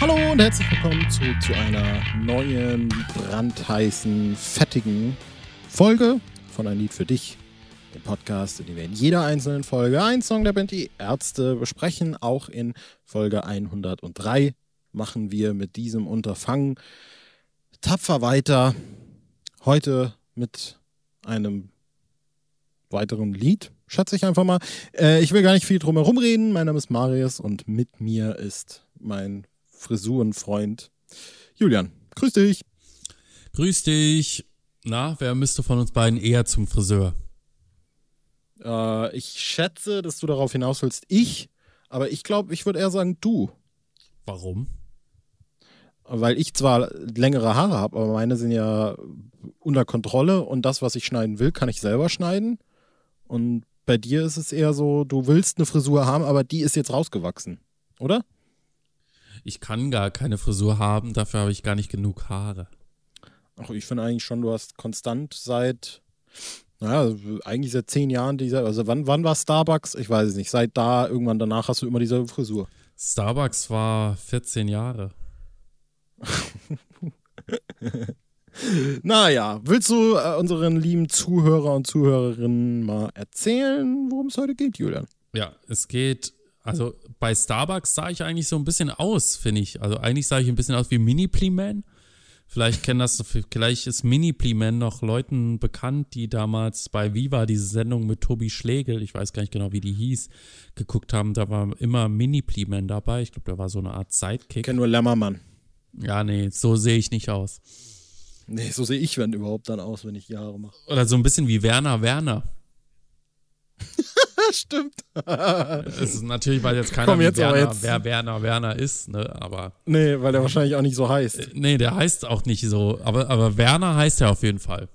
Hallo und herzlich willkommen zu, zu einer neuen, brandheißen, fettigen Folge von Ein Lied für dich, dem Podcast, in dem wir in jeder einzelnen Folge einen Song der Band Die Ärzte besprechen. Auch in Folge 103 machen wir mit diesem Unterfangen tapfer weiter. Heute mit einem weiteren Lied, schätze ich einfach mal. Äh, ich will gar nicht viel drum herum reden. Mein Name ist Marius und mit mir ist mein Frisurenfreund Julian. Grüß dich. Grüß dich. Na, wer müsste von uns beiden eher zum Friseur? Äh, ich schätze, dass du darauf hinaus willst, ich, aber ich glaube, ich würde eher sagen du. Warum? Weil ich zwar längere Haare habe, aber meine sind ja unter Kontrolle und das, was ich schneiden will, kann ich selber schneiden. Und bei dir ist es eher so, du willst eine Frisur haben, aber die ist jetzt rausgewachsen, oder? Ich kann gar keine Frisur haben, dafür habe ich gar nicht genug Haare. Ach, ich finde eigentlich schon, du hast konstant seit, naja, eigentlich seit zehn Jahren diese, also wann, wann war Starbucks? Ich weiß es nicht. Seit da, irgendwann danach hast du immer dieselbe Frisur. Starbucks war 14 Jahre. naja, willst du äh, unseren lieben Zuhörer und Zuhörerinnen mal erzählen, worum es heute geht, Julian? Ja, es geht, also bei Starbucks sah ich eigentlich so ein bisschen aus, finde ich. Also eigentlich sah ich ein bisschen aus wie Mini-Pleeman. Vielleicht kennen das, vielleicht ist Mini Pleeman noch Leuten bekannt, die damals bei Viva diese Sendung mit Tobi Schlegel, ich weiß gar nicht genau, wie die hieß, geguckt haben. Da war immer Mini Pleeman dabei. Ich glaube, der war so eine Art Sidekick. Ich kenne nur Lämmermann. Ja, nee, so sehe ich nicht aus. Nee, so sehe ich, wenn überhaupt dann aus, wenn ich die Haare mache. Oder so ein bisschen wie Werner Werner. Stimmt. Es ist natürlich, weil jetzt keiner Komm, jetzt Werner, jetzt. wer Werner Werner ist, ne, aber. Nee, weil der wahrscheinlich auch nicht so heißt. Äh, nee, der heißt auch nicht so, aber, aber Werner heißt er auf jeden Fall.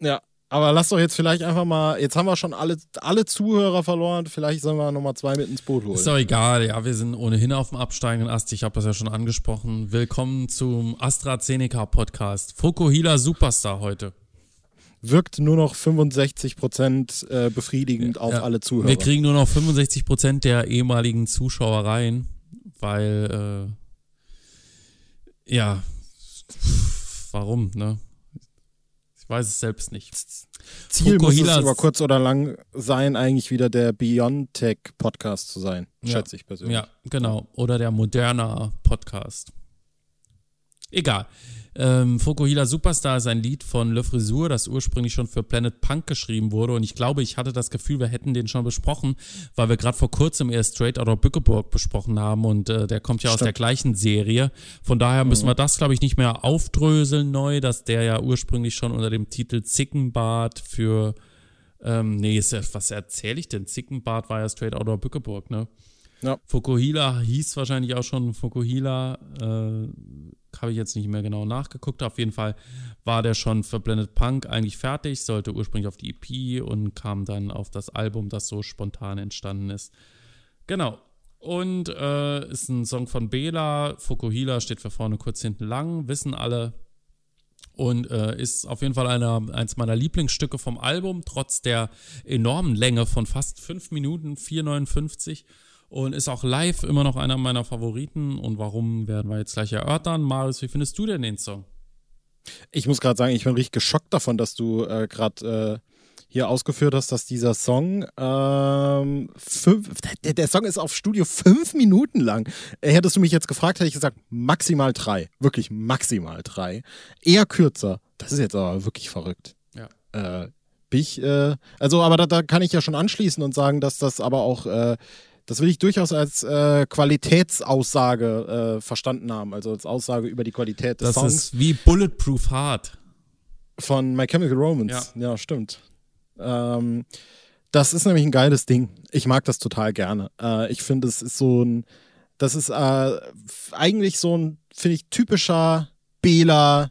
Ja, aber lass doch jetzt vielleicht einfach mal, jetzt haben wir schon alle, alle Zuhörer verloren, vielleicht sollen wir nochmal zwei mit ins Boot holen. Ist doch egal, ja, wir sind ohnehin auf dem absteigenden Ast, ich habe das ja schon angesprochen. Willkommen zum AstraZeneca Podcast. Fukuhila Superstar heute wirkt nur noch 65 Prozent äh, befriedigend auf ja, alle Zuhörer. Wir kriegen nur noch 65 Prozent der ehemaligen Zuschauer rein, weil, äh, ja, warum, ne? Ich weiß es selbst nicht. Ziel muss es über kurz oder lang sein, eigentlich wieder der Beyond-Tech-Podcast zu sein, ja, schätze ich persönlich. Ja, genau. Oder der Moderna Podcast. Egal. Ähm, Fokuhila Superstar ist ein Lied von Le Frisur, das ursprünglich schon für Planet Punk geschrieben wurde. Und ich glaube, ich hatte das Gefühl, wir hätten den schon besprochen, weil wir gerade vor kurzem erst Straight Outta Bückeburg besprochen haben. Und äh, der kommt ja Stimmt. aus der gleichen Serie. Von daher müssen mhm. wir das, glaube ich, nicht mehr aufdröseln neu, dass der ja ursprünglich schon unter dem Titel Zickenbart für ähm, nee, ist was erzähle ich denn? Zickenbart war ja Straight Outta Bückeburg, ne? Ja. Fukuhila hieß wahrscheinlich auch schon Fukuhila. Äh, habe ich jetzt nicht mehr genau nachgeguckt. Auf jeden Fall war der schon für Blended Punk eigentlich fertig, sollte ursprünglich auf die EP und kam dann auf das Album, das so spontan entstanden ist. Genau. Und äh, ist ein Song von Bela. Fukuhila steht für vorne kurz hinten lang, wissen alle. Und äh, ist auf jeden Fall einer, eins meiner Lieblingsstücke vom Album, trotz der enormen Länge von fast 5 Minuten, 4,59 und ist auch live immer noch einer meiner Favoriten. Und warum werden wir jetzt gleich erörtern. Marius, wie findest du denn den Song? Ich muss gerade sagen, ich bin richtig geschockt davon, dass du äh, gerade äh, hier ausgeführt hast, dass dieser Song ähm, fünf, der, der, Song ist auf Studio fünf Minuten lang. Äh, hättest du mich jetzt gefragt, hätte ich gesagt maximal drei, wirklich maximal drei, eher kürzer. Das ist jetzt aber wirklich verrückt. Ja. Äh, ich, äh, also, aber da, da, kann ich ja schon anschließen und sagen, dass das aber auch äh, das will ich durchaus als äh, Qualitätsaussage äh, verstanden haben, also als Aussage über die Qualität des das Songs. Das ist wie Bulletproof Heart. Von My Chemical Romance. Ja, ja stimmt. Ähm, das ist nämlich ein geiles Ding. Ich mag das total gerne. Äh, ich finde, es ist so ein, das ist äh, eigentlich so ein, finde ich, typischer Bela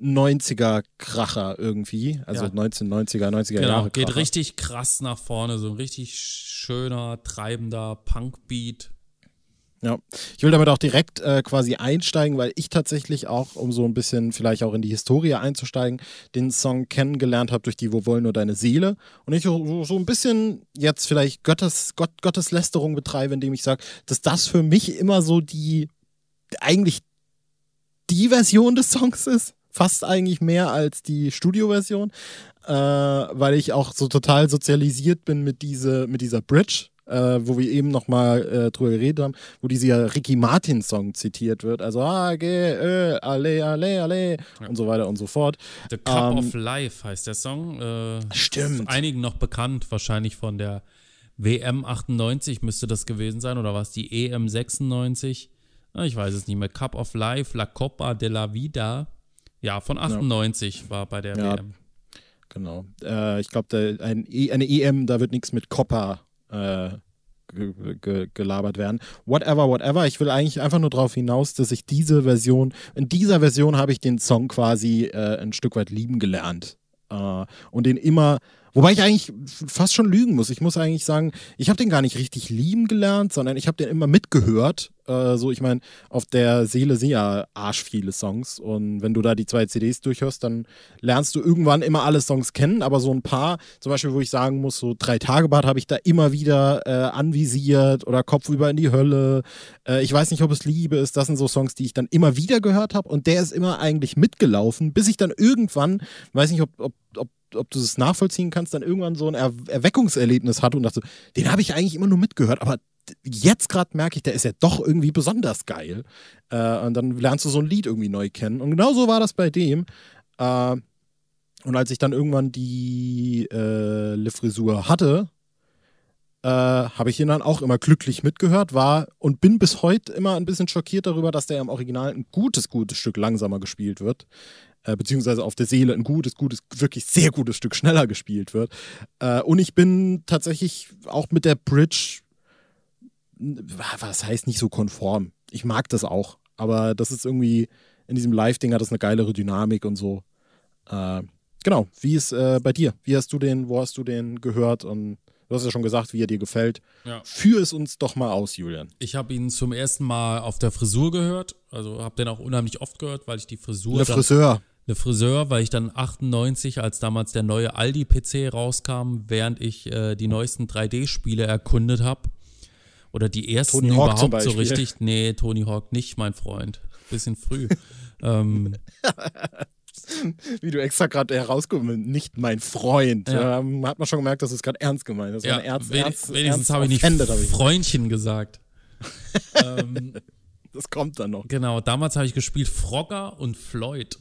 90er Kracher irgendwie, also ja. 1990er, 90er genau, Jahre. Geht richtig krass nach vorne, so ein richtig schöner, treibender Punkbeat. Ja, ich will damit auch direkt äh, quasi einsteigen, weil ich tatsächlich auch, um so ein bisschen vielleicht auch in die Historie einzusteigen, den Song kennengelernt habe durch die Wo wollen nur deine Seele. Und ich so, so ein bisschen jetzt vielleicht Gottes, Gott, Gotteslästerung betreibe, indem ich sage, dass das für mich immer so die eigentlich die Version des Songs ist. Fast eigentlich mehr als die Studioversion, äh, weil ich auch so total sozialisiert bin mit, diese, mit dieser Bridge äh, wo wir eben nochmal äh, drüber geredet haben, wo dieser Ricky Martin-Song zitiert wird. Also A, G, Ö, alle, alle, alle ja. und so weiter und so fort. The Cup ähm, of Life heißt der Song. Äh, stimmt. Einigen noch bekannt, wahrscheinlich von der WM 98 müsste das gewesen sein oder war es die EM 96? Ich weiß es nicht mehr. Cup of Life, La Copa de la Vida. Ja, von 98 ja. war bei der ja, WM. Genau. Äh, ich glaube, ein, e, eine EM, da wird nichts mit Copa äh, gelabert werden. Whatever, whatever. Ich will eigentlich einfach nur darauf hinaus, dass ich diese Version, in dieser Version habe ich den Song quasi äh, ein Stück weit lieben gelernt. Äh, und den immer Wobei ich eigentlich fast schon lügen muss. Ich muss eigentlich sagen, ich habe den gar nicht richtig lieben gelernt, sondern ich habe den immer mitgehört. Äh, so, ich meine, auf der Seele sind ja arsch viele Songs. Und wenn du da die zwei CDs durchhörst, dann lernst du irgendwann immer alle Songs kennen. Aber so ein paar, zum Beispiel, wo ich sagen muss, so drei Tage Bad habe ich da immer wieder äh, anvisiert oder Kopf über in die Hölle. Äh, ich weiß nicht, ob es Liebe ist. Das sind so Songs, die ich dann immer wieder gehört habe. Und der ist immer eigentlich mitgelaufen, bis ich dann irgendwann, weiß nicht, ob, ob, ob ob du es nachvollziehen kannst, dann irgendwann so ein er Erweckungserlebnis hatte und dachte, den habe ich eigentlich immer nur mitgehört, aber jetzt gerade merke ich, der ist ja doch irgendwie besonders geil. Äh, und dann lernst du so ein Lied irgendwie neu kennen. Und genau so war das bei dem. Äh, und als ich dann irgendwann die äh, Le Frisur hatte, äh, habe ich ihn dann auch immer glücklich mitgehört, war und bin bis heute immer ein bisschen schockiert darüber, dass der im Original ein gutes, gutes Stück langsamer gespielt wird äh, beziehungsweise auf der Seele ein gutes, gutes, wirklich sehr gutes Stück schneller gespielt wird. Äh, und ich bin tatsächlich auch mit der Bridge, was heißt nicht so konform. Ich mag das auch, aber das ist irgendwie, in diesem Live-Ding hat das eine geilere Dynamik und so. Äh, genau, wie ist äh, bei dir? Wie hast du den, wo hast du den gehört und Du hast ja schon gesagt, wie er dir gefällt. Ja. Führ es uns doch mal aus, Julian. Ich habe ihn zum ersten Mal auf der Frisur gehört. Also habe den auch unheimlich oft gehört, weil ich die Frisur. Der Friseur. Der Friseur, weil ich dann 98, als damals der neue Aldi-PC rauskam, während ich äh, die neuesten 3D-Spiele erkundet habe. Oder die ersten Tony überhaupt so richtig. Nee, Tony Hawk nicht, mein Freund. Bisschen früh. ähm, Wie du extra gerade herausgekommen nicht mein Freund. Ja. Ähm, hat man schon gemerkt, dass es gerade ernst gemeint ist. Ja, ernst, ernst, wenigstens habe ich nicht ich Freundchen gesagt. ähm, das kommt dann noch. Genau, damals habe ich gespielt Frogger und Floyd.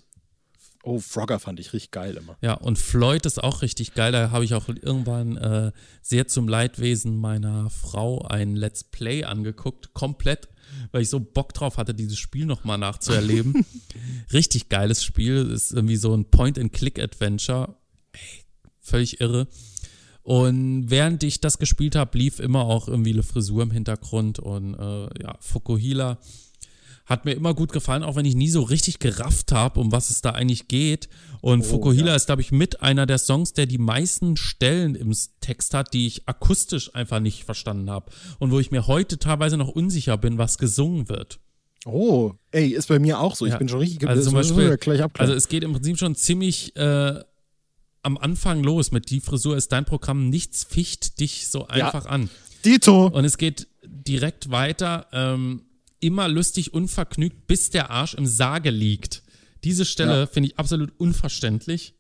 Oh, Frogger fand ich richtig geil immer. Ja, und Floyd ist auch richtig geil. Da habe ich auch irgendwann äh, sehr zum Leidwesen meiner Frau ein Let's Play angeguckt, komplett weil ich so Bock drauf hatte, dieses Spiel nochmal nachzuerleben. Richtig geiles Spiel. Ist irgendwie so ein Point-and-Click-Adventure. Völlig irre. Und während ich das gespielt habe, lief immer auch irgendwie eine Frisur im Hintergrund und äh, ja, Fukuhila hat mir immer gut gefallen, auch wenn ich nie so richtig gerafft habe, um was es da eigentlich geht. Und oh, Fukuhila ja. ist, glaube ich, mit einer der Songs, der die meisten Stellen im Text hat, die ich akustisch einfach nicht verstanden habe. Und wo ich mir heute teilweise noch unsicher bin, was gesungen wird. Oh, ey, ist bei mir auch so. Ich ja. bin schon richtig also zum Beispiel, gleich Also es geht im Prinzip schon ziemlich äh, am Anfang los mit Die Frisur ist dein Programm, nichts ficht dich so einfach ja. an. Dito. Und es geht direkt weiter. Ähm, immer lustig unvergnügt, bis der Arsch im Sarge liegt. Diese Stelle ja. finde ich absolut unverständlich.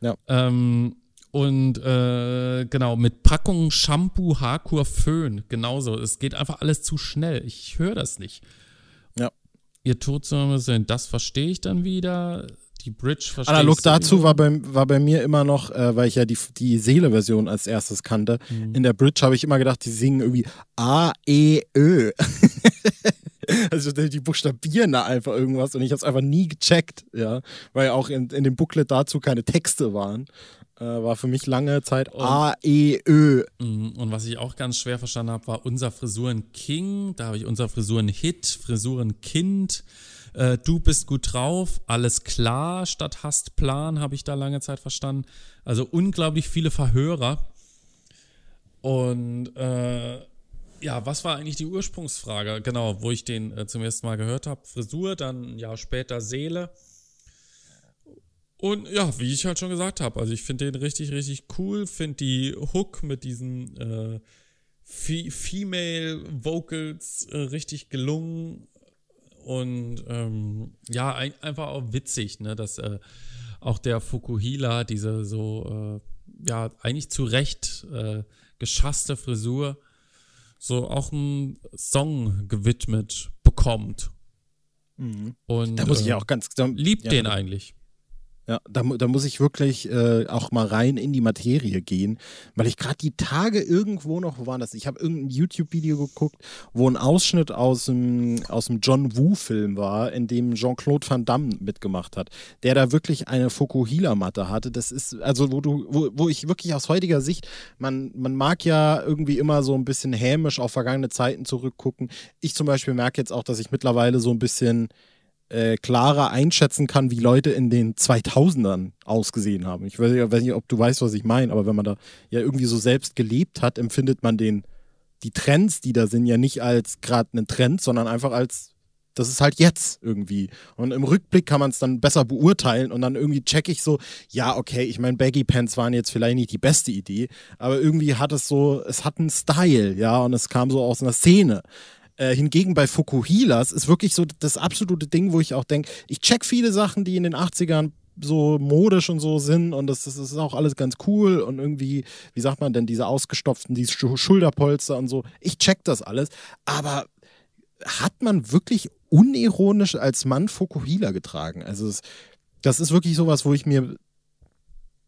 Ja. Ähm, und äh, genau, mit Packungen Shampoo, Haarkur, Föhn. Genauso. Es geht einfach alles zu schnell. Ich höre das nicht. Ja. Ihr Todsünder sind, das verstehe ich dann wieder die Bridge verstehe Analog dazu war bei, war bei mir immer noch, äh, weil ich ja die, die Seele-Version als erstes kannte. Mhm. In der Bridge habe ich immer gedacht, die singen irgendwie A, E, Ö. also die buchstabieren da einfach irgendwas und ich habe es einfach nie gecheckt, ja, weil auch in, in dem Booklet dazu keine Texte waren. Äh, war für mich lange Zeit und, A, E, Ö. Mhm. Und was ich auch ganz schwer verstanden habe, war unser Frisuren King. Da habe ich unser Frisuren Hit, Frisuren Kind. Äh, du bist gut drauf, alles klar statt hast Plan, habe ich da lange Zeit verstanden. Also unglaublich viele Verhörer. Und äh, ja, was war eigentlich die Ursprungsfrage? Genau, wo ich den äh, zum ersten Mal gehört habe. Frisur, dann ein Jahr später Seele. Und ja, wie ich halt schon gesagt habe, also ich finde den richtig, richtig cool. Finde die Hook mit diesen äh, Female Vocals äh, richtig gelungen Und ähm, ja, ein, einfach auch witzig, ne, dass äh, auch der Fukuhila diese so, äh, ja, eigentlich zu Recht äh, geschasste Frisur so auch einen Song gewidmet bekommt. Mhm. Und Da muss ich ja äh, auch ganz. Da, liebt ja, den eigentlich. Ja, da, da muss ich wirklich äh, auch mal rein in die Materie gehen, weil ich gerade die Tage irgendwo noch, wo war das? Ich habe irgendein YouTube-Video geguckt, wo ein Ausschnitt aus dem, aus dem John Woo-Film war, in dem Jean-Claude Van Damme mitgemacht hat, der da wirklich eine Fukuhila-Matte hatte. Das ist, also wo du, wo, wo ich wirklich aus heutiger Sicht, man, man mag ja irgendwie immer so ein bisschen hämisch auf vergangene Zeiten zurückgucken. Ich zum Beispiel merke jetzt auch, dass ich mittlerweile so ein bisschen äh, klarer einschätzen kann, wie Leute in den 2000ern ausgesehen haben. Ich weiß, nicht- weiß nicht, ob du weißt, was ich meine, aber wenn man da ja irgendwie so selbst gelebt hat, empfindet man den, die Trends, die da sind, ja nicht als gerade einen Trend, sondern einfach als, das ist halt jetzt irgendwie. Und im Rückblick kann man es dann besser beurteilen und dann irgendwie check ich so, ja, okay, ich meine, Baggy Pants waren jetzt vielleicht nicht die beste Idee, aber irgendwie hat es so, es hat einen Style, ja, und es kam so aus einer Szene. Äh, hingegen bei Fukuhilas ist wirklich so das absolute Ding, wo ich auch denke, ich check viele Sachen, die in den 80ern so modisch und so sind und das, das ist auch alles ganz cool und irgendwie, wie sagt man denn, diese ausgestopften, diese Schu- Schulterpolster und so. Ich check das alles, aber hat man wirklich unironisch als Mann Fukuhila getragen? Also es, das ist wirklich sowas, wo ich mir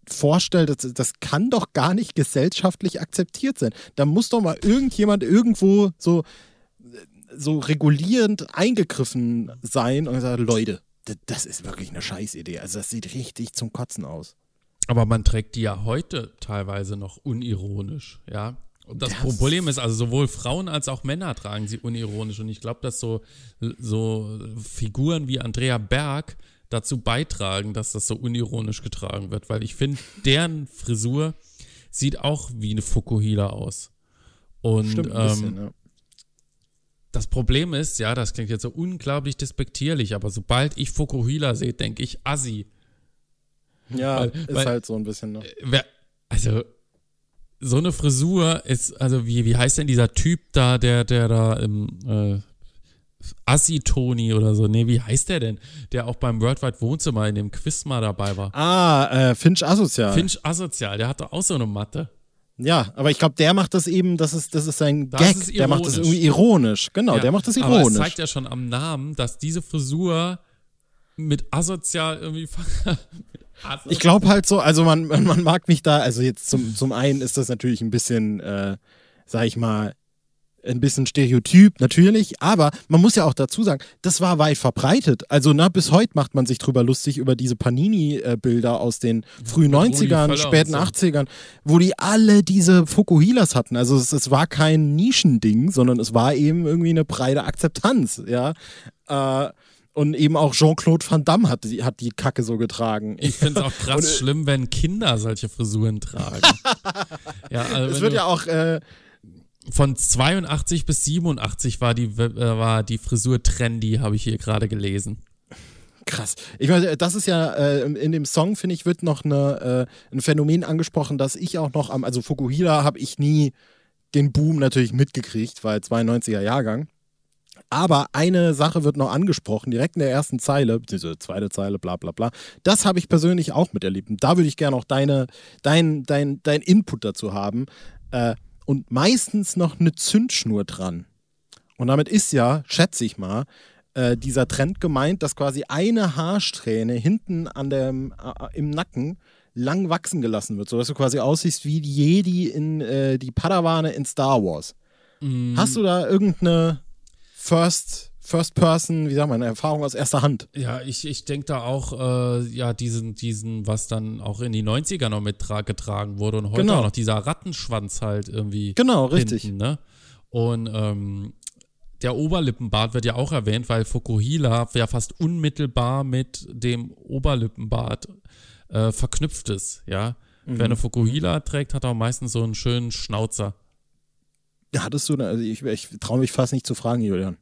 vorstelle, das, das kann doch gar nicht gesellschaftlich akzeptiert sein. Da muss doch mal irgendjemand irgendwo so, so regulierend eingegriffen sein und gesagt, Leute, das ist wirklich eine Scheißidee. Also das sieht richtig zum Kotzen aus. Aber man trägt die ja heute teilweise noch unironisch, ja. Und das, Das- Problem ist, also sowohl Frauen als auch Männer tragen sie unironisch. Und ich glaube, dass so, so Figuren wie Andrea Berg dazu beitragen, dass das so unironisch getragen wird. Weil ich finde, deren Frisur sieht auch wie eine Fukuhila aus. Und Stimmt ein bisschen, ähm, ja. Das Problem ist, ja, das klingt jetzt so unglaublich despektierlich, aber sobald ich Fukuhila sehe, denke ich Assi. Ja, weil- ist weil- halt so ein bisschen. Ne? Wer, also, so eine Frisur ist, also wie, wie heißt denn dieser Typ da, der, der da im äh, Assi-Toni oder so, nee, wie heißt der denn? Der auch beim Worldwide Wohnzimmer in dem Quiz mal dabei war. Ah, äh, Finch Asozial. Finch Asozial, der hat doch auch so eine Matte. Ja, aber ich glaube, der macht das eben, das ist, das ist sein Das Gag. ist der macht das ironisch. irgendwie ironisch. Genau, Ja, der macht das Aber es ironisch. zeigt ja schon am Namen, dass diese Frisur mit Asozial irgendwie. ver- mit Aso- Ich glaube halt so, also man, man man mag mich da, also jetzt zum, zum einen ist das natürlich ein bisschen, äh, sag ich mal, ein bisschen Stereotyp, natürlich, aber man muss ja auch dazu sagen, das war weit verbreitet. Also, na, bis heute macht man sich drüber lustig über diese Panini-Bilder aus den frühen mit Rudi 90ern, Völler späten und so. 80ern, wo die alle diese Fukuhilas hatten. Also, es, es war kein Nischending, sondern es war eben irgendwie eine breite Akzeptanz, ja. Äh, und eben auch Jean-Claude Van Damme hat die, hat die Kacke so getragen. Ich finde es auch krass Und, äh, schlimm, wenn Kinder solche Frisuren tragen. ja, also Es wird ja auch, äh, von 82 bis 87 war die, äh, war die Frisur trendy, habe ich hier gerade gelesen. Krass. Ich meine, das ist ja äh, in dem Song, finde ich, wird noch eine, äh, ein Phänomen angesprochen, dass ich auch noch am, also Fukuhila habe ich nie den Boom natürlich mitgekriegt, weil 92er Jahrgang. Aber eine Sache wird noch angesprochen, direkt in der ersten Zeile, diese zweite Zeile, bla bla bla. Das habe ich persönlich auch miterlebt. Und da würde ich gerne auch deine, dein, dein, dein Input dazu haben. Äh, und meistens noch eine Zündschnur dran. Und damit ist ja, schätze ich mal, äh, dieser Trend gemeint, dass quasi eine Haarsträhne hinten an dem, äh, im Nacken lang wachsen gelassen wird, sodass du quasi aussiehst wie die Jedi in äh, die Padawane in Star Wars. Hast du da irgendeine First, First Person, wie sagt man, Erfahrung aus erster Hand? Ja, ich, ich denke da auch, äh, ja, diesen, diesen, was dann auch in die 90er noch mit tra getragen wurde und heute Genau. auch noch dieser Rattenschwanz halt irgendwie. Genau, richtig. Hinten, ne? Und ähm, der Oberlippenbart wird ja auch erwähnt, weil Fukuhila ja fast unmittelbar mit dem Oberlippenbart äh, verknüpft ist, ja. Mhm. Wer eine Fukuhila trägt, hat auch meistens so einen schönen Schnauzer. Hattest du, also ich, ich traue mich fast nicht zu fragen, Julian.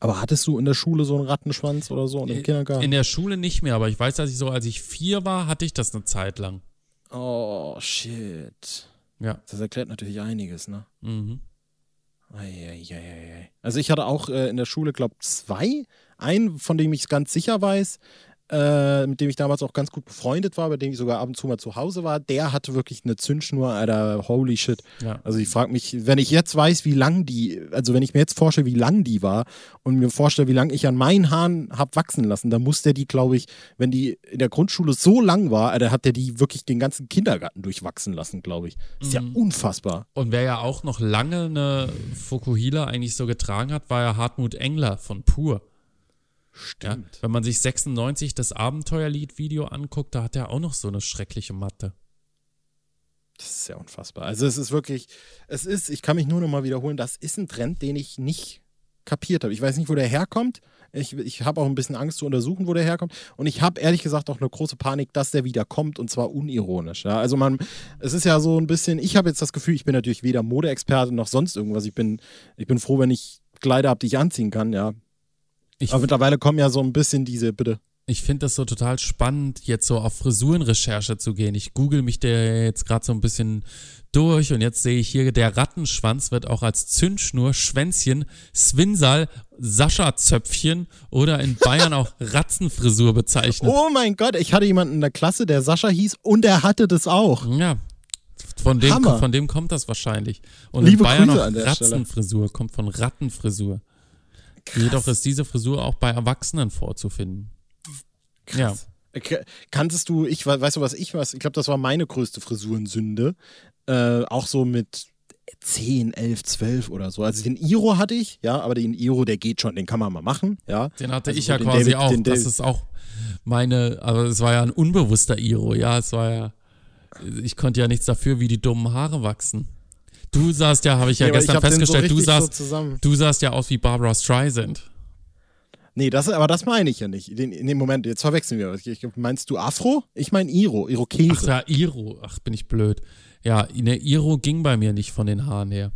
Aber hattest du in der Schule so einen Rattenschwanz oder so und im Kindergarten? In der Schule nicht mehr, aber ich weiß, dass ich so, als ich vier war, hatte ich das eine Zeit lang. oh, shit. Ja. Das erklärt natürlich einiges, ne? Mhm. Also ich hatte auch äh, in der Schule, glaube zwei. Einen, von dem ich ganz sicher weiß, äh, mit dem ich damals auch ganz gut befreundet war, bei dem ich sogar ab und zu mal zu Hause war, der hatte wirklich eine Zündschnur, Alter, holy shit. Ja. Also ich frage mich, wenn ich jetzt weiß, wie lang die, also wenn ich mir jetzt vorstelle, wie lang die war und mir vorstelle, wie lang ich an meinen Haaren habe wachsen lassen, dann muss der die, glaube ich, wenn die in der Grundschule so lang war, Alter, hat der die wirklich den ganzen Kindergarten durchwachsen lassen, glaube ich. Ist mhm. ja unfassbar. Und wer ja auch noch lange eine Fukuhila eigentlich so getragen hat, war ja Hartmut Engler von Pur. Stimmt. Ja, wenn man sich 96 das Abenteuerlied-Video anguckt, da hat er auch noch so eine schreckliche Matte. Das ist ja unfassbar. Also es ist wirklich, es ist, ich kann mich nur noch mal wiederholen, das ist ein Trend, den ich nicht kapiert habe. Ich weiß nicht, wo der herkommt. Ich, ich habe auch ein bisschen Angst zu untersuchen, wo der herkommt. Und ich habe ehrlich gesagt auch eine große Panik, dass der wieder kommt und zwar unironisch. Ja? Also man, es ist ja so ein bisschen, ich habe jetzt das Gefühl, ich bin natürlich weder Modeexperte noch sonst irgendwas. Ich bin, ich bin froh, wenn ich Kleider habe, die ich anziehen kann, ja. Ich Aber mittlerweile kommen ja so ein bisschen diese, bitte. Ich finde das so total spannend, jetzt so auf Frisurenrecherche zu gehen. Ich google mich da jetzt gerade so ein bisschen durch und jetzt sehe ich hier, der Rattenschwanz wird auch als Zündschnur, Schwänzchen, Swinsal, Sascha-Zöpfchen oder in Bayern auch Ratzenfrisur bezeichnet. Oh mein Gott, ich hatte jemanden in der Klasse, der Sascha hieß und er hatte das auch. Ja, von dem, von dem kommt das wahrscheinlich. Und Liebe in Bayern Grüße auch Ratzenfrisur, kommt von Rattenfrisur. Krass. Jedoch ist diese Frisur auch bei Erwachsenen vorzufinden. Krass. Ja. Kanntest du, ich weißt du, was ich was, ich glaube, das war meine größte Frisurensünde. Äh, auch so mit 10, 11, 12 oder so. Also den Iro hatte ich, ja, aber den Iro, der geht schon, den kann man mal machen, ja. Den hatte also ich ja quasi David, auch. das David. ist auch meine, aber es war ja ein unbewusster Iro, ja, es war ja, ich konnte ja nichts dafür, wie die dummen Haare wachsen. Du sahst ja, habe ich ja nee, gestern ich festgestellt, so du, sahst, so du sahst ja aus wie Barbara Streisand. Nee, das, aber das meine ich ja nicht. Den, in dem Moment, jetzt verwechseln wir. Ich, meinst du Afro? Ich meine Iro, Irokese. Ach ja, Iro. Ach, bin ich blöd. Ja, ne, Iro ging bei mir nicht von den Haaren her.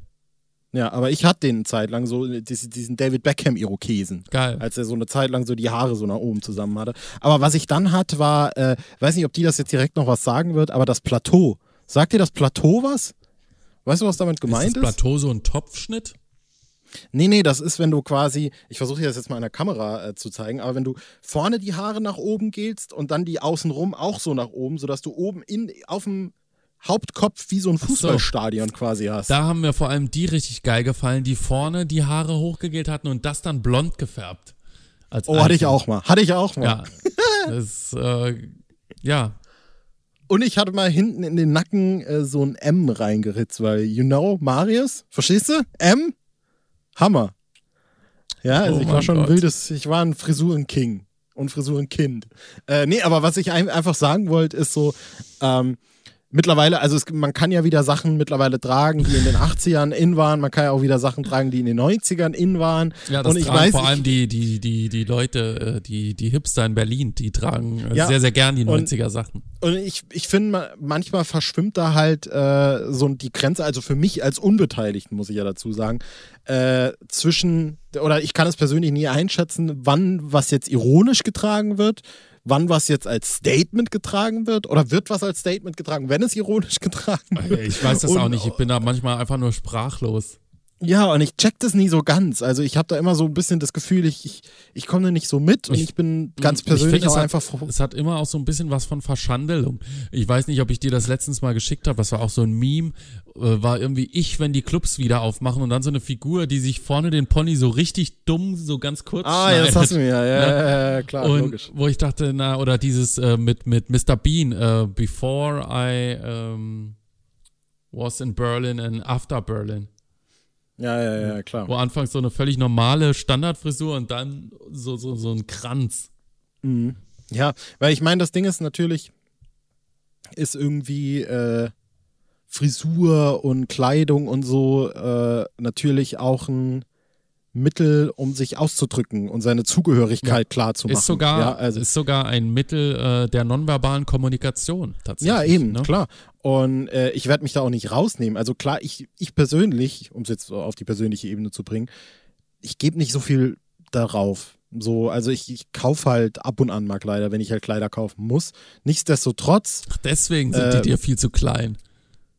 Ja, aber ich hatte den eine Zeit lang so, diesen David Beckham-Irokesen. Geil. Als er so eine Zeit lang so die Haare so nach oben zusammen hatte. Aber was ich dann hatte, war, äh, weiß nicht, ob die das jetzt direkt noch was sagen wird, aber das Plateau. Sagt dir das Plateau was? Weißt du, was damit gemeint ist? Das Plateau so ein Topfschnitt? Nee, nee, das ist, wenn du quasi, ich versuche das jetzt mal in der Kamera äh, zu zeigen, aber wenn du vorne die Haare nach oben gehst und dann die außenrum auch so nach oben, sodass du oben in, auf dem Hauptkopf wie so ein Fußballstadion so. quasi hast. Da haben mir vor allem die richtig geil gefallen, die vorne die Haare hochgegelt hatten und das dann blond gefärbt. oh, Alter. hatte ich auch mal. Hatte ich auch mal. Ja. das, äh, ja, und ich hatte mal hinten in den Nacken äh, so ein M reingeritzt, weil, you know, Marius, verstehst du? M? Hammer. Ja, also oh ich war schon Gott. ein wildes, ich war ein Frisurenking und Frisurenkind. Äh, nee, aber was ich ein, einfach sagen wollte, ist so, ähm, mittlerweile, also es, man kann ja wieder Sachen mittlerweile tragen, die in den 80ern in waren. Man kann ja auch wieder Sachen tragen, die in den 90ern in waren. Ja, das und ich weiß, vor allem die, die, die, die Leute, äh, die, die Hipster in Berlin, die tragen äh, ja, sehr, sehr gern die 90er Sachen. Und ich, ich finde, manchmal verschwimmt da halt äh, so die Grenze, also für mich als Unbeteiligten, muss ich ja dazu sagen, äh, zwischen, oder ich kann es persönlich nie einschätzen, wann was jetzt ironisch getragen wird wann was jetzt als Statement getragen wird oder wird was als Statement getragen, wenn es ironisch getragen wird. Ich weiß das Und, auch nicht. Ich bin da manchmal einfach nur sprachlos. Ja, und ich check das nie so ganz. Also ich habe da immer so ein bisschen das Gefühl, ich, ich, ich komme da nicht so mit und ich, ich bin ganz persönlich find, auch einfach froh. Es hat immer auch so ein bisschen was von Verschandelung. Ich weiß nicht, ob ich dir das letztens mal geschickt habe, das war auch so ein Meme, äh, war irgendwie ich, wenn die Clubs wieder aufmachen und dann so eine Figur, die sich vorne den Pony so richtig dumm, so ganz kurz Ah, schneidet. ja, das hast du mir, ja, ja, ja, ja klar, und logisch. Wo ich dachte, na, oder dieses äh, mit, mit Mr. Bean, äh, Before I um, was in Berlin and After Berlin. Ja, ja, ja, klar. Wo anfangs so eine völlig normale Standardfrisur und dann so, so, so ein Kranz. Mhm. Ja, weil ich meine, das Ding ist natürlich, ist irgendwie äh, Frisur und Kleidung und so äh, natürlich auch ein Mittel, um sich auszudrücken und seine Zugehörigkeit ja. klar zu machen. Ist sogar, ja, also ist sogar ein Mittel äh, der nonverbalen Kommunikation tatsächlich. Ja, eben, ne? klar. Und äh, ich werde mich da auch nicht rausnehmen. Also klar, ich, ich persönlich, um es jetzt auf die persönliche Ebene zu bringen, ich gebe nicht so viel darauf. So, also ich, ich kaufe halt ab und an mal Kleider, wenn ich halt Kleider kaufen muss. Nichtsdestotrotz. Ach, deswegen sind äh, die dir viel zu klein.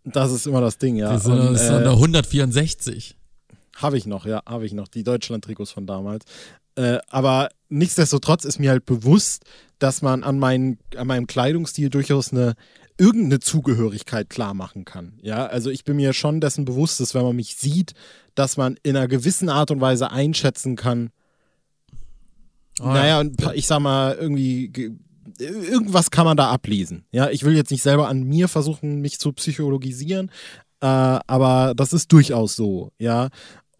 Das ist immer das Ding, ja. Die sind, und, das äh, 164. Habe ich noch, ja, habe ich noch. Die Deutschland-Trikots von damals. Äh, aber nichtsdestotrotz ist mir halt bewusst, dass man an, mein, an meinem Kleidungsstil durchaus eine irgendeine Zugehörigkeit klar machen kann. Ja, also ich bin mir schon dessen bewusst, dass wenn man mich sieht, dass man in einer gewissen Art und Weise einschätzen kann. Oh, naja, ja. ich sag mal, irgendwie irgendwas kann man da ablesen. Ja, ich will jetzt nicht selber an mir versuchen, mich zu psychologisieren, äh, aber das ist durchaus so, ja.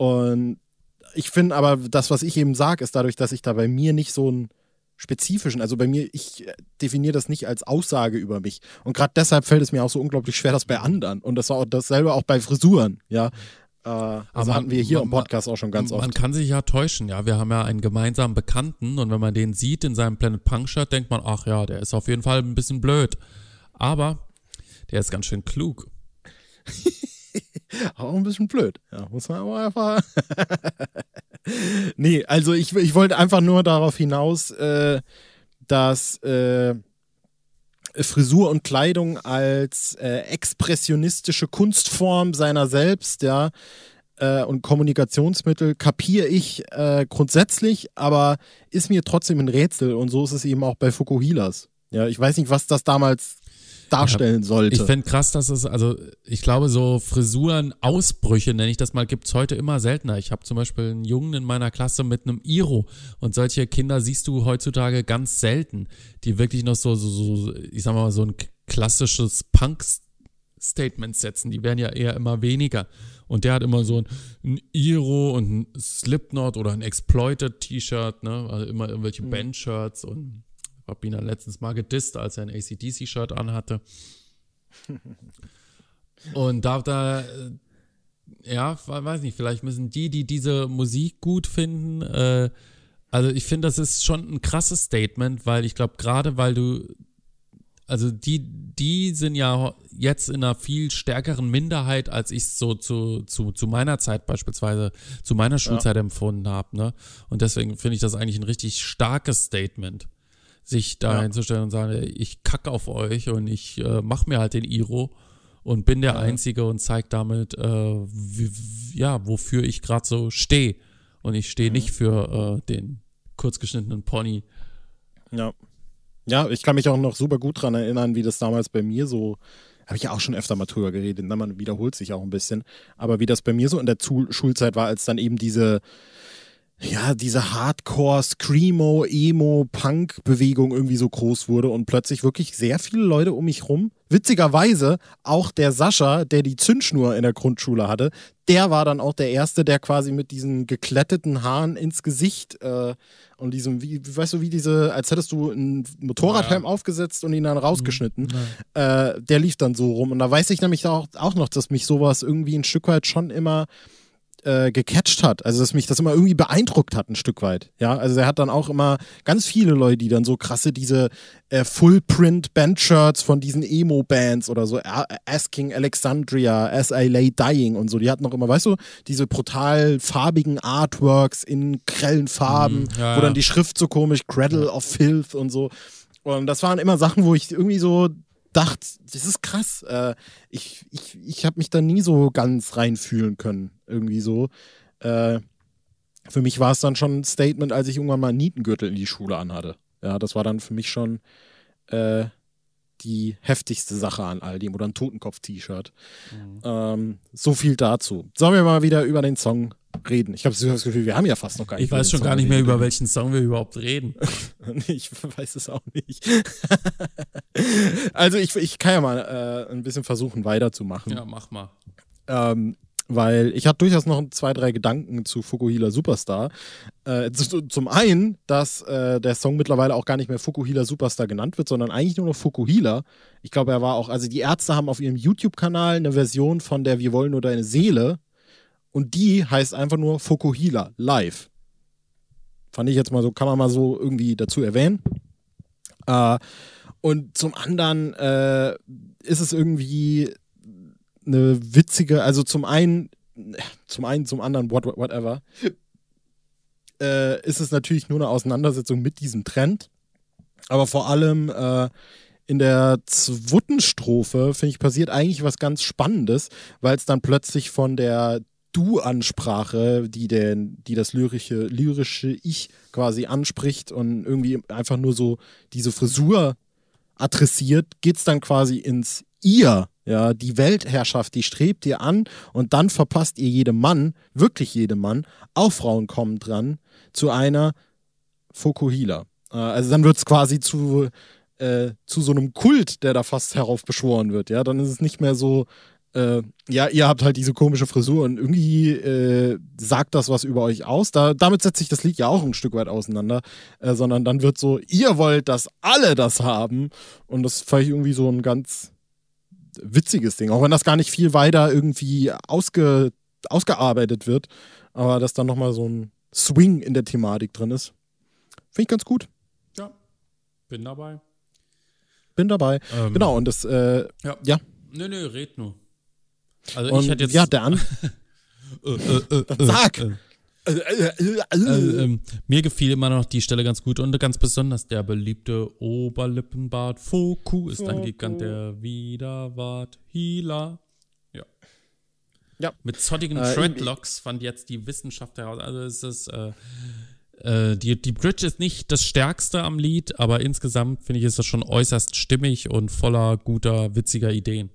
Und ich finde aber, das, was ich eben sage, ist dadurch, dass ich da bei mir nicht so einen spezifischen, also bei mir, ich definiere das nicht als Aussage über mich. Und gerade deshalb fällt es mir auch so unglaublich schwer, das bei anderen. Und das war auch dasselbe auch bei Frisuren, ja. Äh, also aber hatten wir hier man, im Podcast auch schon ganz oft. Man kann sich ja täuschen, ja. Wir haben ja einen gemeinsamen Bekannten und wenn man den sieht in seinem Planet Punk Shirt, denkt man, ach ja, der ist auf jeden Fall ein bisschen blöd. Aber der ist ganz schön klug. auch ein bisschen blöd. Ja, muss man aber einfach. nee, also ich, ich wollte einfach nur darauf hinaus, äh, dass äh, Frisur und Kleidung als äh, expressionistische Kunstform seiner selbst, ja, äh, und Kommunikationsmittel kapiere ich äh, grundsätzlich, aber ist mir trotzdem ein Rätsel und so ist es eben auch bei Fukuhilas. Ja, ich weiß nicht, was das damals darstellen sollte. Ich fände krass, dass es, also ich glaube, so Frisuren, Ausbrüche, nenne ich das mal, gibt es heute immer seltener. Ich habe zum Beispiel einen Jungen in meiner Klasse mit einem Iro und solche Kinder siehst du heutzutage ganz selten, die wirklich noch so, so, so ich sag mal, so ein klassisches Punk-Statement setzen. Die werden ja eher immer weniger. Und der hat immer so ein, ein Iro und ein Slipknot oder ein Exploited-T-Shirt, ne? Also immer irgendwelche mhm. Band-Shirts und habe ihn letztens mal gedisst, als er ein ACDC-Shirt anhatte. Und da, da, äh, ja, weiß nicht, vielleicht müssen die, die diese Musik gut finden, äh, also ich finde, das ist schon ein krasses Statement, weil ich glaube, gerade weil du, also die, die sind ja jetzt in einer viel stärkeren Minderheit, als ich es so zu, zu, zu meiner Zeit beispielsweise, zu meiner Schulzeit ja. empfunden habe. Ne? Und deswegen finde ich das eigentlich ein richtig starkes Statement sich da ja. hinzustellen und sagen, ich kacke auf euch und ich äh, mache mir halt den Iro und bin der ja. Einzige und zeige damit, äh, wie, ja, wofür ich gerade so stehe. Und ich stehe mhm. nicht für äh, den kurzgeschnittenen Pony. Ja. Ja, ich kann mich auch noch super gut daran erinnern, wie das damals bei mir so, habe ich ja auch schon öfter mal drüber geredet, ne? man wiederholt sich auch ein bisschen, aber wie das bei mir so in der Schulzeit war, als dann eben diese ja, diese Hardcore, Screamo, Emo, Punk-Bewegung irgendwie so groß wurde und plötzlich wirklich sehr viele Leute um mich rum. Witzigerweise auch der Sascha, der die Zündschnur in der Grundschule hatte, der war dann auch der Erste, der quasi mit diesen gekletteten Haaren ins Gesicht äh, und diesem, wie, weißt du, wie diese, als hättest du einen Motorradhelm ja. aufgesetzt und ihn dann rausgeschnitten. Ja. Äh, der lief dann so rum. Und da weiß ich nämlich auch, auch noch, dass mich sowas irgendwie ein Stück weit schon immer äh, gecatcht hat. Also, dass mich das immer irgendwie beeindruckt hat, ein Stück weit. Ja, also er hat dann auch immer ganz viele Leute, die dann so krasse, diese äh, Full-Print-Band-Shirts von diesen Emo-Bands oder so, Asking Alexandria, As I Lay Dying und so, die hatten auch immer, weißt du, diese brutal farbigen Artworks in grellen Farben, mhm, ja, wo dann die Schrift so komisch, Cradle of Filth und so. Und das waren immer Sachen, wo ich irgendwie so dachte, das ist krass. Äh, ich ich, ich habe mich da nie so ganz reinfühlen können, irgendwie so. Äh, für mich war es dann schon ein Statement, als ich irgendwann mal einen Nietengürtel in die Schule anhatte. Ja, das war dann für mich schon äh, die heftigste Sache an all dem oder ein Totenkopf-T-Shirt. Mhm. Ähm, so viel dazu. Sollen wir mal wieder über den Song reden? Ich habe das Gefühl, wir haben ja fast noch gar nicht. Ich weiß schon Song gar nicht mehr, über welchen Song wir überhaupt reden. ich weiß es auch nicht. also ich, ich kann ja mal äh, ein bisschen versuchen weiterzumachen. Ja, mach mal. Ähm, weil ich habe durchaus noch zwei, drei Gedanken zu Fukuhila Superstar. Äh, zum einen, dass äh, der Song mittlerweile auch gar nicht mehr Fukuhila Superstar genannt wird, sondern eigentlich nur noch Fukuhila. Ich glaube, er war auch, also die Ärzte haben auf ihrem YouTube-Kanal eine Version von der Wir wollen nur deine Seele und die heißt einfach nur Fukuhila live. Fand ich jetzt mal so, kann man mal so irgendwie dazu erwähnen. Äh, und zum anderen äh, ist es irgendwie eine witzige, also zum einen, zum einen, zum anderen, what, whatever, äh, ist es natürlich nur eine Auseinandersetzung mit diesem Trend. Aber vor allem äh, in der zweiten Strophe, finde ich, passiert eigentlich was ganz Spannendes, weil es dann plötzlich von der Du-Ansprache, die, den, die das lyrische, lyrische Ich quasi anspricht und irgendwie einfach nur so diese Frisur adressiert, geht es dann quasi ins Ihr. Ja, die Weltherrschaft, die strebt ihr an und dann verpasst ihr jedem Mann, wirklich jedem Mann, auch Frauen kommen dran, zu einer Fokuhila. Äh, also dann wird es quasi zu, äh, zu so einem Kult, der da fast heraufbeschworen wird. Ja, dann ist es nicht mehr so, äh, ja, ihr habt halt diese komische Frisur und irgendwie äh, sagt das was über euch aus. Da, damit setzt sich das Lied ja auch ein Stück weit auseinander, äh, sondern dann wird so, ihr wollt, dass alle das haben. Und das fand ich irgendwie so ein ganz witziges Ding, auch wenn das gar nicht viel weiter irgendwie ausge, ausgearbeitet wird, aber dass dann nochmal so ein Swing in der Thematik drin ist. Finde ich ganz gut. Ja, bin dabei. Bin dabei. Ähm, genau, und das, äh, ja. ja. Nö, nö, red nur. Also und, ich hätte jetzt. Ja, der an. äh, äh, äh, Sag! Äh, äh, ähm, mir gefiel immer noch die Stelle ganz gut und ganz besonders der beliebte Oberlippenbart Foku ist ein Gigant der Widerwart Hila. Ja. Ja. Mit zottigen Dreadlocks fand jetzt die Wissenschaft heraus. Also es ist äh, äh, die, die Bridge ist nicht das Stärkste am Lied, aber insgesamt finde ich, ist das schon äußerst stimmig und voller guter, witziger Ideen.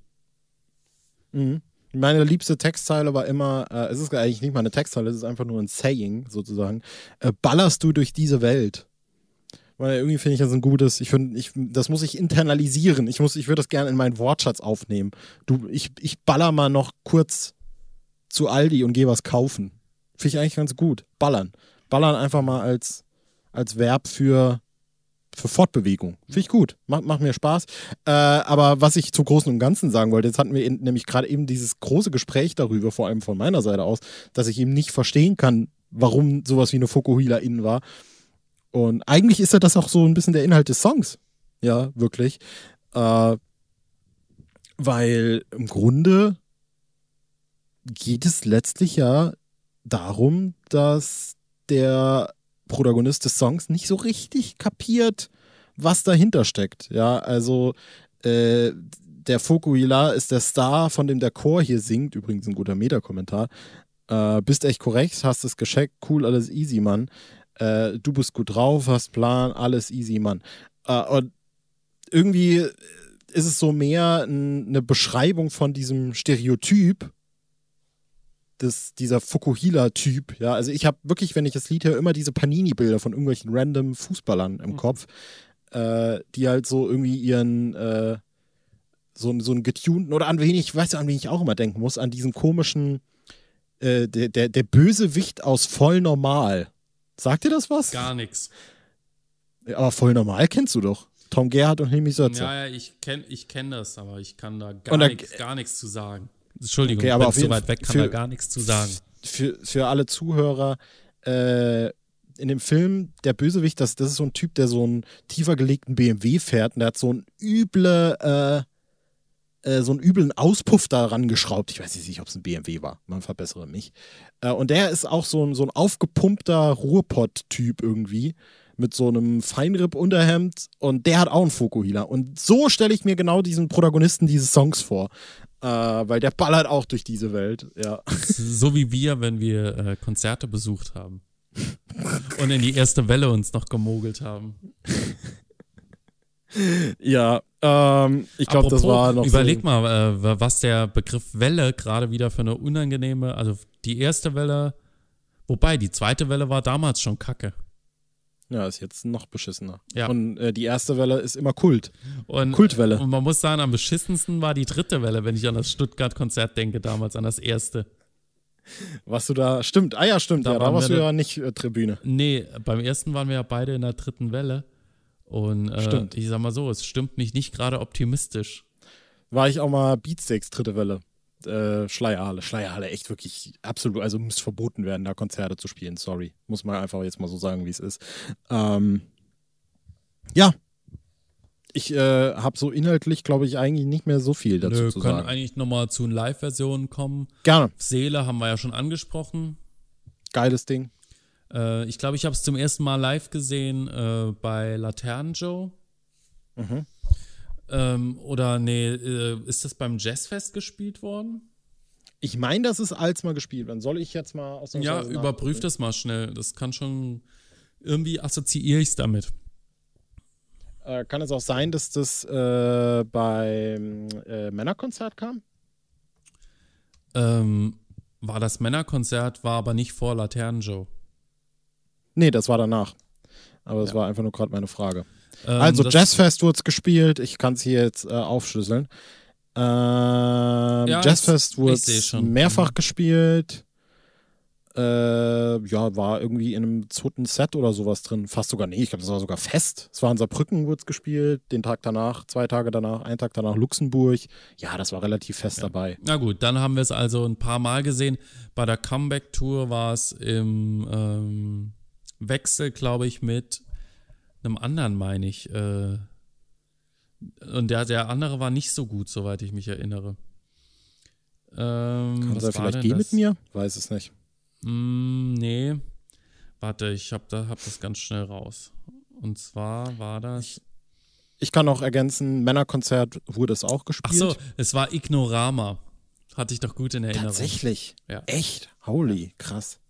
Mhm. Meine liebste Textzeile war immer, äh, es ist eigentlich nicht mal eine Textzeile, es ist einfach nur ein Saying sozusagen. Äh, ballerst du durch diese Welt? Weil irgendwie finde ich das ein gutes, ich finde, ich, das muss ich internalisieren. Ich ich würde das gerne in meinen Wortschatz aufnehmen. Du, ich, ich baller mal noch kurz zu Aldi und gehe was kaufen. Finde ich eigentlich ganz gut. Ballern. Ballern einfach mal als, als Verb für für Fortbewegung. Finde ich gut. Macht, macht mir Spaß. Äh, aber was ich zum Großen und Ganzen sagen wollte, jetzt hatten wir nämlich gerade eben dieses große Gespräch darüber, vor allem von meiner Seite aus, dass ich eben nicht verstehen kann, warum sowas wie eine Fokuhila innen war. Und eigentlich ist ja das auch so ein bisschen der Inhalt des Songs. Ja, wirklich. Äh, weil im Grunde geht es letztlich ja darum, dass der Protagonist des Songs nicht so richtig kapiert, was dahinter steckt. Ja, also äh, der Fokuhila ist der Star, von dem der Chor hier singt. Übrigens ein guter Meta-Kommentar. Äh, bist echt korrekt, hast es gescheckt, cool, alles easy, Mann. Äh, du bist gut drauf, hast Plan, alles easy, Mann. Äh, und irgendwie ist es so mehr eine Beschreibung von diesem Stereotyp, des, dieser Fukuhila-Typ. Ja, also ich habe wirklich, wenn ich das Lied höre, immer diese Panini-Bilder von irgendwelchen random Fußballern im mhm. Kopf, äh, die halt so irgendwie ihren äh, so, so einen getunten oder an wen ich, weißt du, an wen ich auch immer denken muss, an diesen komischen, äh, der, der, der Bösewicht aus voll normal. Sagt dir das was? Gar nichts. Aber voll normal kennst du doch. Tom Gerhardt und Hilmi Sötze. Ja, ja, ich kenne ich kenn das, aber ich kann da gar nichts zu sagen. Entschuldigung, okay, aber ich bin so weit weg, kann für, da gar nichts zu sagen. Für, für alle Zuhörer, äh, in dem Film, der Bösewicht, das, das ist so ein Typ, der so einen tiefer gelegten BMW fährt und der hat so einen üble, äh, äh, so einen üblen Auspuff daran geschraubt. Ich weiß nicht, ob es ein BMW war, man verbessere mich. Äh, und der ist auch so ein, so ein aufgepumpter Ruhrpott-Typ irgendwie mit so einem Feinripp-Unterhemd und der hat auch einen Fokuhila. Und so stelle ich mir genau diesen Protagonisten dieses Songs vor. Äh, weil der ballert auch durch diese Welt, ja. So wie wir, wenn wir äh, Konzerte besucht haben. Und in die erste Welle uns noch gemogelt haben. Ja, ähm, ich glaube, das war noch. Überleg so mal, äh, was der Begriff Welle gerade wieder für eine unangenehme, also die erste Welle, wobei die zweite Welle war damals schon kacke. Ja, ist jetzt noch beschissener. Ja. Und äh, die erste Welle ist immer Kult. Und, Kultwelle. Und man muss sagen, am beschissensten war die dritte Welle, wenn ich an das Stuttgart-Konzert denke, damals, an das erste. Was du da, stimmt, ah ja, stimmt, da, ja, da warst du ja nicht äh, Tribüne. Nee, beim ersten waren wir ja beide in der dritten Welle. Und äh, stimmt. ich sag mal so, es stimmt mich nicht gerade optimistisch. War ich auch mal Beatsteaks dritte Welle äh, Schleierhalle. Schleierhalle echt wirklich absolut, also muss verboten werden, da Konzerte zu spielen. Sorry. Muss man einfach jetzt mal so sagen, wie es ist. Ähm, ja. Ich äh, habe so inhaltlich, glaube ich, eigentlich nicht mehr so viel dazu Nö, zu sagen. Wir können eigentlich nochmal zu Live-Versionen kommen. Gerne. Seele haben wir ja schon angesprochen. Geiles Ding. Äh, ich glaube, ich habe es zum ersten Mal live gesehen äh, bei Laternen Joe. Mhm. Ähm, oder nee, äh, ist das beim Jazzfest gespielt worden? Ich meine, das ist als mal gespielt. Dann soll ich jetzt mal aus Ja, überprüf das mal schnell. Das kann schon. Irgendwie assoziiere ich es damit. Äh, kann es auch sein, dass das äh, beim äh, Männerkonzert kam? Ähm, war das Männerkonzert, war aber nicht vor Laternenjoe. Nee, das war danach. Aber das ja. war einfach nur gerade meine Frage. Ähm, also Jazzfest wurde es gespielt. Ich kann es hier jetzt äh, aufschlüsseln. Ähm, ja, Jazzfest wurde mehrfach mhm. gespielt. Äh, ja, war irgendwie in einem zweiten Set oder sowas drin. Fast sogar, nee, ich glaube, das war sogar fest. Es war in Saarbrücken, wurde es gespielt. Den Tag danach, zwei Tage danach, einen Tag danach Luxemburg. Ja, das war relativ fest ja. dabei. Na gut, dann haben wir es also ein paar Mal gesehen. Bei der Comeback-Tour war es im ähm, Wechsel, glaube ich, mit einem anderen, meine ich. Äh, und der, der andere war nicht so gut, soweit ich mich erinnere. Ähm, Kann er vielleicht gehen mit mir? Weiß es nicht. Mm, nee. Warte, ich hab, da, hab das ganz schnell raus. Und zwar war das. Ich kann auch ergänzen, Männerkonzert wurde es auch gespielt. Ach so, es war Ignorama. Hatte ich doch gut in Erinnerung. Tatsächlich? Ja. Echt? Holy, krass.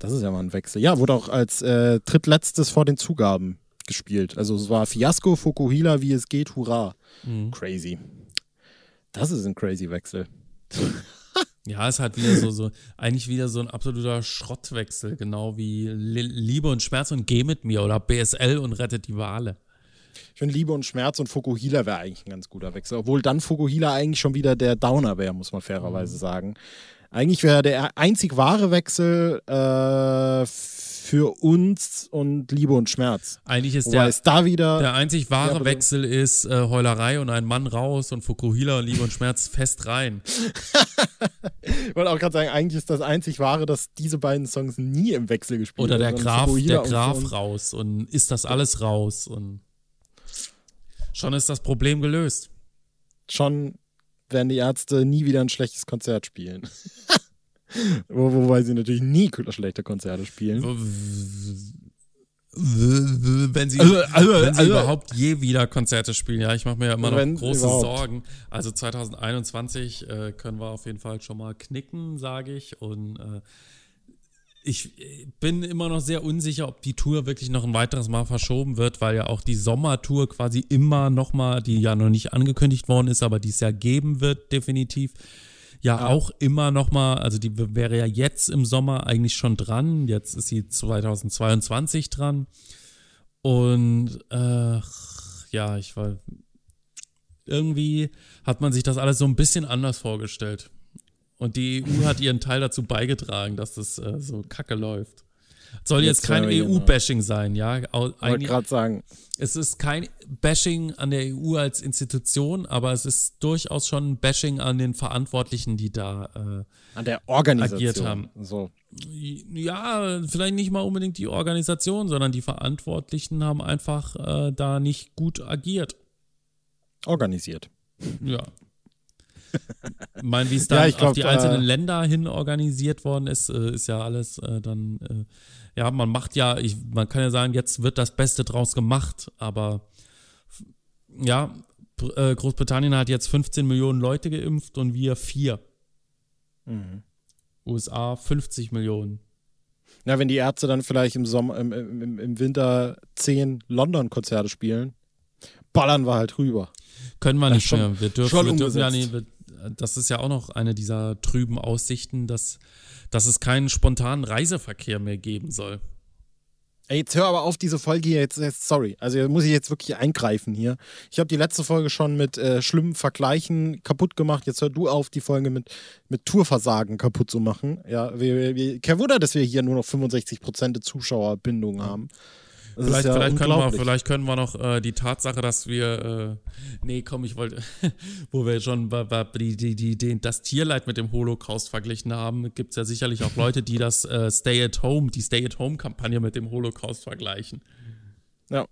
Das ist ja mal ein Wechsel. Ja, wurde auch als äh, drittletztes vor den Zugaben gespielt. Also es war Fiasco, Fukuhila, wie es geht, hurra. Mhm. Crazy. Das ist ein crazy Wechsel. Ja, ist halt wieder so, so, eigentlich wieder so ein absoluter Schrottwechsel, genau wie Liebe und Schmerz und Geh mit mir oder BSL und Rettet die Wale. Ich finde, Liebe und Schmerz und Fukuhila wäre eigentlich ein ganz guter Wechsel. Obwohl dann Fukuhila eigentlich schon wieder der Downer wäre, muss man fairerweise mhm. sagen. Eigentlich wäre der einzig wahre Wechsel äh, für uns und Liebe und Schmerz. Eigentlich ist der, ist da wieder, der einzig wahre ja, Wechsel ist äh, Heulerei und ein Mann raus und Fukuhila und Liebe und Schmerz fest rein. ich wollte auch gerade sagen, eigentlich ist das einzig wahre, dass diese beiden Songs nie im Wechsel gespielt werden. Oder der Graf, der Graf und raus und ist das alles raus und schon ist das Problem gelöst. Schon werden die Ärzte nie wieder ein schlechtes Konzert spielen. Wo, wobei sie natürlich nie schlechte Konzerte spielen. Wenn sie, also, also, wenn sie also, überhaupt je wieder Konzerte spielen, ja, ich mache mir ja immer noch große überhaupt. Sorgen. Also 2021 äh, können wir auf jeden Fall schon mal knicken, sage ich. Und äh, ich bin immer noch sehr unsicher, ob die Tour wirklich noch ein weiteres Mal verschoben wird, weil ja auch die Sommertour quasi immer noch mal, die ja noch nicht angekündigt worden ist, aber die es ja geben wird, definitiv ja, ja. auch immer noch mal, also die wäre ja jetzt im Sommer eigentlich schon dran. Jetzt ist sie 2022 dran. Und äh, ja, ich war irgendwie hat man sich das alles so ein bisschen anders vorgestellt. Und die EU hat ihren Teil dazu beigetragen, dass das äh, so kacke läuft. Soll jetzt, jetzt kein EU-Bashing sein, ja. Ich wollte gerade sagen. Es ist kein Bashing an der EU als Institution, aber es ist durchaus schon ein Bashing an den Verantwortlichen, die da äh, an der Organisation agiert haben. So. Ja, vielleicht nicht mal unbedingt die Organisation, sondern die Verantwortlichen haben einfach äh, da nicht gut agiert. Organisiert. Ja. Ich meine, wie es dann ja, auf die einzelnen äh, Länder hin organisiert worden ist, äh, ist ja alles äh, dann äh, ja, man macht ja, ich, man kann ja sagen, jetzt wird das Beste draus gemacht, aber ja, äh, Großbritannien hat jetzt 15 Millionen Leute geimpft und wir vier. Mhm. USA 50 Millionen. Ja, wenn die Ärzte dann vielleicht im Sommer, im, im, im Winter zehn London-Konzerte spielen, ballern wir halt rüber. Können wir nicht schon, mehr. Wir dürfen, wir dürfen ja nicht, das ist ja auch noch eine dieser trüben Aussichten, dass dass es keinen spontanen Reiseverkehr mehr geben soll. Jetzt hör aber auf diese Folge hier jetzt, jetzt sorry. Also muss ich jetzt wirklich eingreifen hier. Ich habe die letzte Folge schon mit äh, schlimmen Vergleichen kaputt gemacht. Jetzt hör du auf, die Folge mit, mit Tourversagen kaputt zu machen. Ja, wir, wir, kein Wunder, dass wir hier nur noch 65% Zuschauerbindung haben. Vielleicht, ja vielleicht, können wir, vielleicht können wir noch äh, die Tatsache, dass wir, äh, nee, komm, ich wollte, wo wir schon die, die, die, die, das Tierleid mit dem Holocaust verglichen haben, gibt es ja sicherlich auch Leute, die das äh, Stay at Home, die Stay at Home-Kampagne mit dem Holocaust vergleichen. Ja.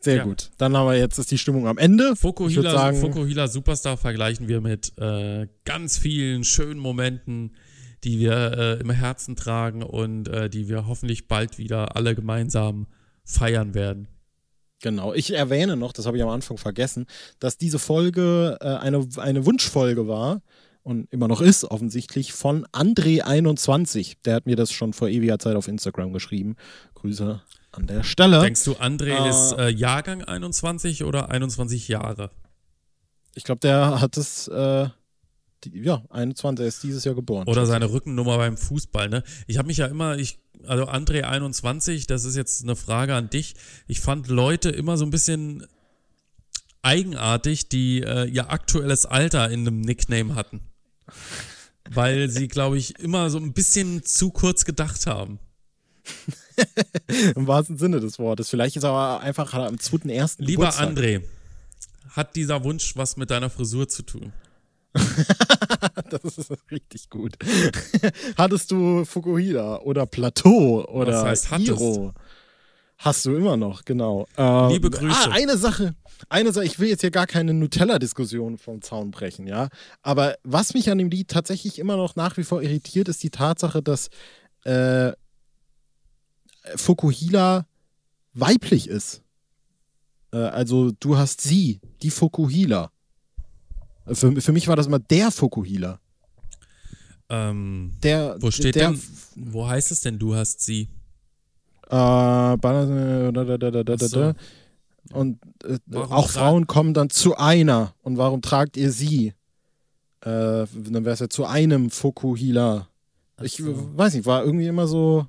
Sehr ja. gut. Dann haben wir jetzt ist die Stimmung am Ende. Fokuhila, Fokuhila Superstar vergleichen wir mit äh, ganz vielen schönen Momenten die wir äh, im Herzen tragen und äh, die wir hoffentlich bald wieder alle gemeinsam feiern werden. Genau, ich erwähne noch, das habe ich am Anfang vergessen, dass diese Folge äh, eine, eine Wunschfolge war. und immer noch ist, offensichtlich, von André21. Der hat mir das schon vor ewiger Zeit auf Instagram geschrieben. Grüße an der Stelle. Denkst du, André äh, ist äh, Jahrgang 21 oder 21 Jahre? Ich glaube, der hat es, ja, 21, er ist dieses Jahr geboren. Oder seine Rückennummer beim Fußball, ne? Ich habe mich ja immer, ich, also André 21, das ist jetzt eine Frage an dich. Ich fand Leute immer so ein bisschen eigenartig, die äh, ihr aktuelles Alter in einem Nickname hatten weil sie, glaube ich, immer so ein bisschen zu kurz gedacht haben. Im wahrsten Sinne des Wortes. Vielleicht ist er aber einfach am 2.1. Lieber Geburtstag. André, hat dieser Wunsch was mit deiner Frisur zu tun? das ist richtig gut. Hattest du Fukuhila oder Plateau oder was heißt, Hiro? Hast du immer noch, genau. Ähm, Liebe Grüße. Ah, eine Sache, eine Sache, ich will jetzt hier gar keine Nutella-Diskussion vom Zaun brechen, ja. Aber was mich an dem Lied tatsächlich immer noch nach wie vor irritiert, ist die Tatsache, dass äh, Fukuhila weiblich ist. Äh, also du hast sie, die Fukuhila. Für, für mich war das immer der Fukuhila. Ähm, der, wo steht der, denn, wo heißt es denn, du hast sie? Äh, da, da, da, so. Und äh, auch Frauen kommen dann zu einer. Und warum tragt ihr sie? Äh, dann wäre es ja zu einem Fokuhila. Ich so. weiß nicht, war irgendwie immer so.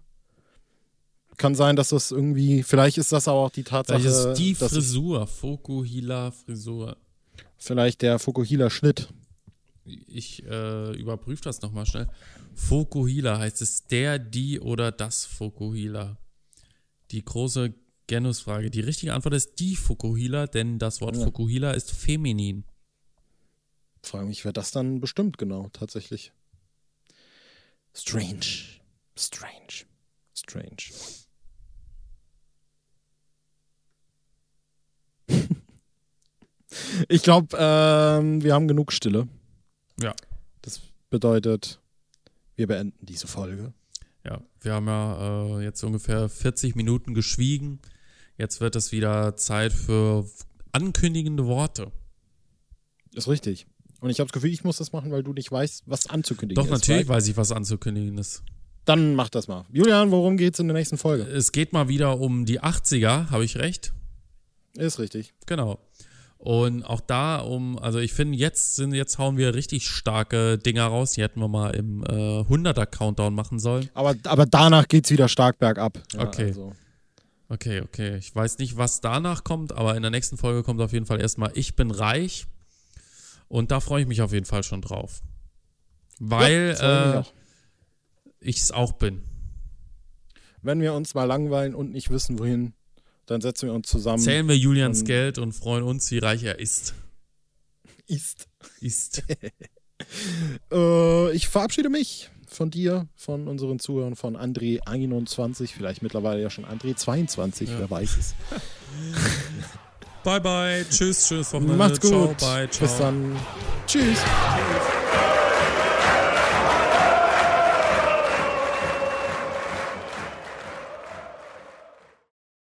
Kann sein, dass das irgendwie. Vielleicht ist das auch die Tatsache. Vielleicht ist die Frisur, Fokuhila Frisur. Vielleicht der Fokuhila Schnitt. Ich äh, überprüfe das nochmal schnell. Fokuhila heißt es der, die oder das Fokuhila? Die große Genusfrage. Die richtige Antwort ist die Fukuhila, denn das Wort ja. Fukuhila ist feminin. Frage mich, wer das dann bestimmt genau, tatsächlich. Strange. Strange. Strange. Ich glaube, ähm, wir haben genug Stille. Ja. Das bedeutet, wir beenden diese Folge. Ja, wir haben ja äh, jetzt ungefähr 40 Minuten geschwiegen. Jetzt wird es wieder Zeit für ankündigende Worte. Ist richtig. Und ich habe das Gefühl, ich muss das machen, weil du nicht weißt, was anzukündigen Doch, ist. Doch, natürlich weiß ich, was anzukündigen ist. Dann mach das mal. Julian, worum geht es in der nächsten Folge? Es geht mal wieder um die 80er, habe ich recht? Ist richtig. Genau. Und auch da um, also ich finde, jetzt sind, jetzt hauen wir richtig starke Dinger raus. Die hätten wir mal im äh, 100er Countdown machen sollen. Aber, aber danach geht es wieder stark bergab. Ja, okay. Also. Okay, okay. Ich weiß nicht, was danach kommt, aber in der nächsten Folge kommt auf jeden Fall erstmal Ich bin reich. Und da freue ich mich auf jeden Fall schon drauf. Weil ja, ich es äh, auch bin. Wenn wir uns mal langweilen und nicht wissen, wohin, dann setzen wir uns zusammen. Zählen wir Julians Geld und freuen uns, wie reich er ist. Ist. Ist. äh, ich verabschiede mich von dir, von unseren Zuhörern, von André 21, vielleicht mittlerweile ja schon André 22, ja. wer weiß es. bye bye, tschüss, tschüss, Wochenende. Macht's gut. Ciao, bye, ciao. Bis dann. Tschüss.